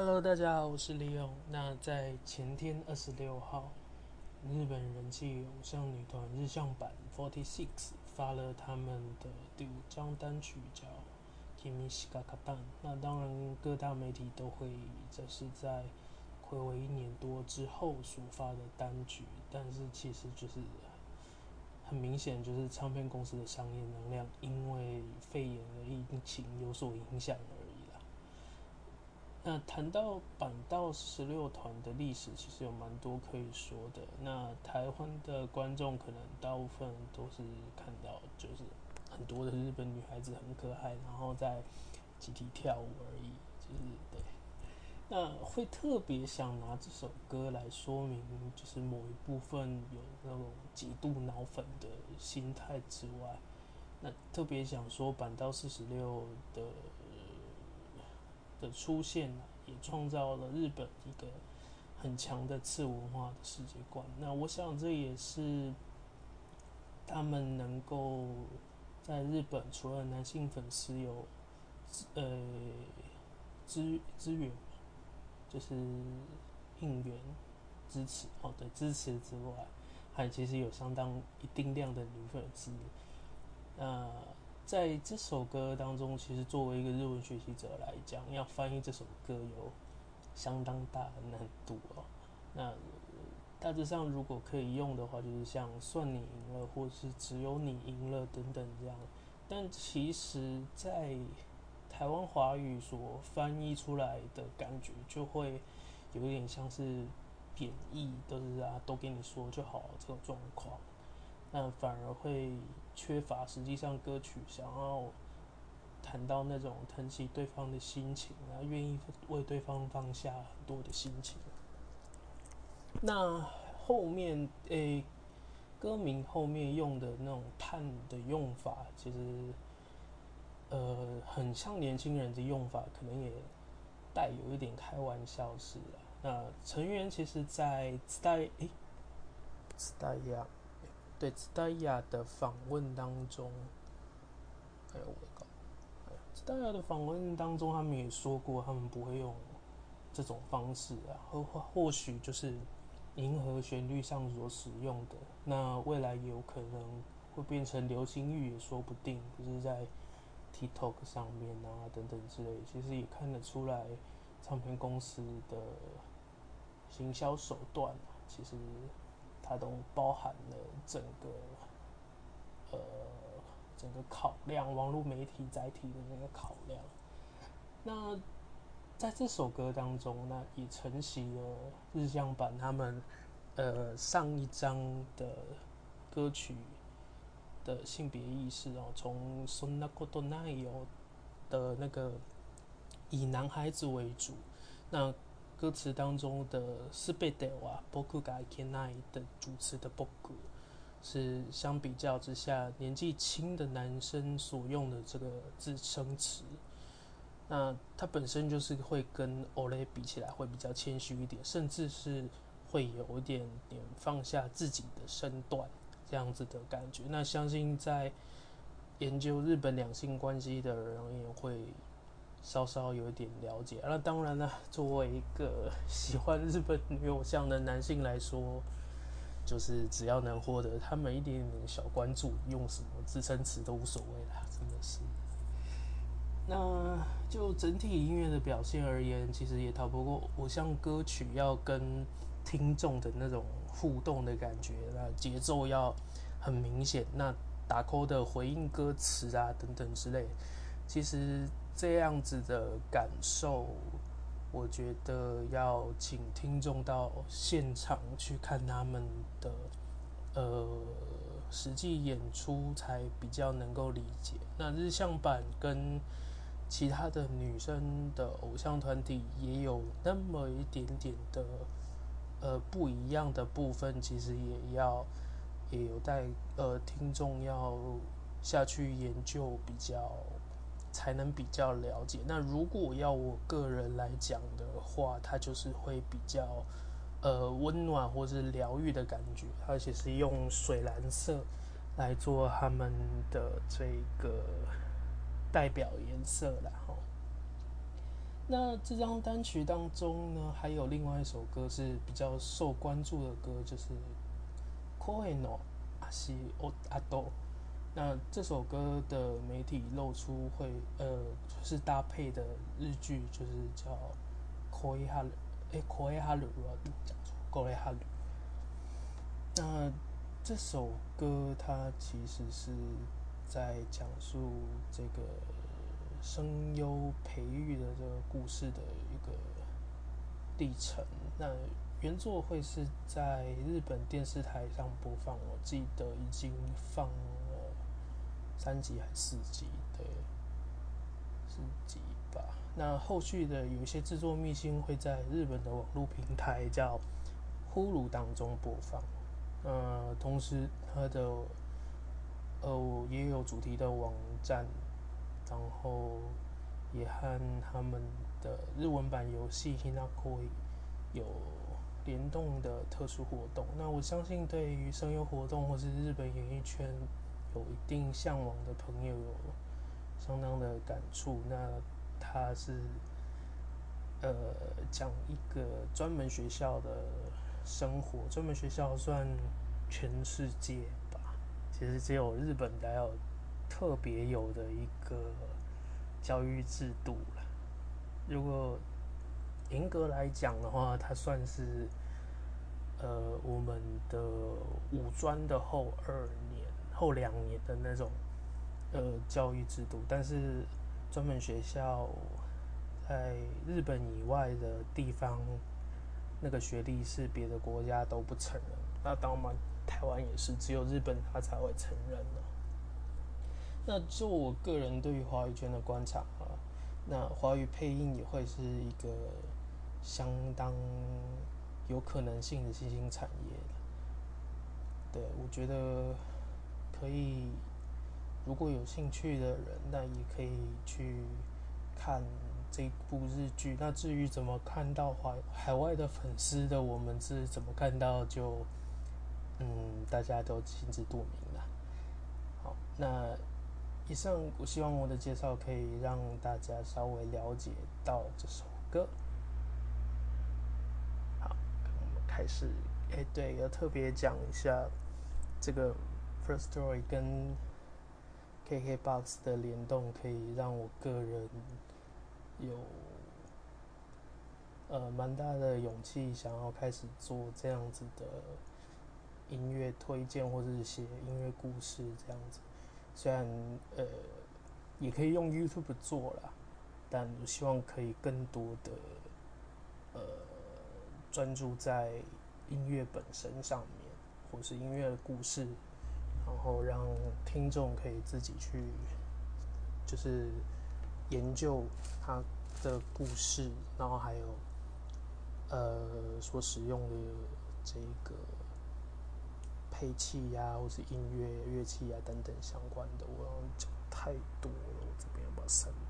Hello，大家好，我是李勇。那在前天二十六号，日本人气偶像女团日向版 Forty Six 发了他们的第五张单曲，叫《Kimi Shiga Katan》。那当然，各大媒体都会这是在暌违一年多之后所发的单曲，但是其实就是很明显，就是唱片公司的商业能量因为肺炎的疫情有所影响了。那谈到板道十六团的历史，其实有蛮多可以说的。那台湾的观众可能大部分都是看到，就是很多的日本女孩子很可爱，然后在集体跳舞而已，就是对。那会特别想拿这首歌来说明，就是某一部分有那种极度脑粉的心态之外，那特别想说板道四十六的。的出现呢也创造了日本一个很强的次文化的世界观。那我想这也是他们能够在日本除了男性粉丝有呃支支援，就是应援支持哦对支持之外，还其实有相当一定量的女粉丝。那在这首歌当中，其实作为一个日文学习者来讲，要翻译这首歌有相当大的难度哦。那大致上，如果可以用的话，就是像“算你赢了”或是“只有你赢了”等等这样。但其实，在台湾华语所翻译出来的感觉，就会有一点像是贬义，都是啊，都跟你说就好这种状况。那反而会缺乏实际上歌曲想要谈到那种疼惜对方的心情然后，愿意为对方放下很多的心情。那后面诶，歌名后面用的那种“叹”的用法，其实呃很像年轻人的用法，可能也带有一点开玩笑式的。那成员其实，在在诶，在呀。对斯黛亚的访问当中，还有我靠，斯黛亚的访问当中，他们也说过，他们不会用这种方式啊，或或许就是银河旋律上所使用的，那未来有可能会变成流行语也说不定，就是在 TikTok 上面啊等等之类，其实也看得出来唱片公司的行销手段，其实。它都包含了整个呃整个考量，网络媒体载体的那个考量。那在这首歌当中，那也承袭了日向版他们呃上一张的歌曲的性别意识哦，从 Sonakoto Nayo 的那个以男孩子为主，那。歌词当中的“是被德瓦波库嘎天奈”的主词的波库，是相比较之下年纪轻的男生所用的这个自称词。那他本身就是会跟欧雷比起来会比较谦虚一点，甚至是会有一点点放下自己的身段这样子的感觉。那相信在研究日本两性关系的人也会。稍稍有一点了解，那当然了，作为一个 喜欢日本女偶像的男性来说，就是只要能获得他们一点点小关注，用什么自称词都无所谓啦，真的是。那就整体音乐的表现而言，其实也逃不过偶像歌曲要跟听众的那种互动的感觉，那节奏要很明显，那打 call 的回应歌词啊等等之类，其实。这样子的感受，我觉得要请听众到现场去看他们的呃实际演出，才比较能够理解。那日向版跟其他的女生的偶像团体也有那么一点点的呃不一样的部分，其实也要也有待呃听众要下去研究比较。才能比较了解。那如果要我个人来讲的话，它就是会比较呃温暖或是疗愈的感觉，而且是用水蓝色来做他们的这个代表颜色啦。哈。那这张单曲当中呢，还有另外一首歌是比较受关注的歌，就是《Koi no Asi o Ado》。那这首歌的媒体露出会呃，就是搭配的日剧，就是叫《Koi Haru》。哎，《Koi Haru》我讲错，《Koi Haru》。那这首歌它其实是在讲述这个。声优培育的这个故事的一个历程。那原作会是在日本电视台上播放，我记得已经放三集还是四集？对，四集吧。那后续的有一些制作秘辛会在日本的网络平台叫呼噜当中播放。呃，同时它的呃也有主题的网站。然后也和他们的日文版游戏《Hinakoi》有联动的特殊活动。那我相信，对于声优活动或是日本演艺圈有一定向往的朋友，有相当的感触。那他是呃讲一个专门学校的生活，专门学校算全世界吧，其实只有日本才有。特别有的一个教育制度了。如果严格来讲的话，它算是呃我们的五专的后二年、后两年的那种呃教育制度。但是专门学校在日本以外的地方，那个学历是别的国家都不承认。那当然，台湾也是，只有日本它才会承认。那就我个人对于华语圈的观察啊，那华语配音也会是一个相当有可能性的新兴产业对，我觉得可以，如果有兴趣的人，那也可以去看这部日剧。那至于怎么看到海海外的粉丝的，我们是怎么看到，就嗯，大家都心知肚明了。好，那。以上，我希望我的介绍可以让大家稍微了解到这首歌。好，我们开始。哎，对，要特别讲一下这个 First Story 跟 KKBOX 的联动，可以让我个人有呃蛮大的勇气，想要开始做这样子的音乐推荐，或者是写音乐故事这样子。虽然呃也可以用 YouTube 做了，但我希望可以更多的呃专注在音乐本身上面，或是音乐的故事，然后让听众可以自己去就是研究他的故事，然后还有呃所使用的这个。配器呀，或是音乐乐器呀等等相关的，我讲太多了，我这边要把它删掉。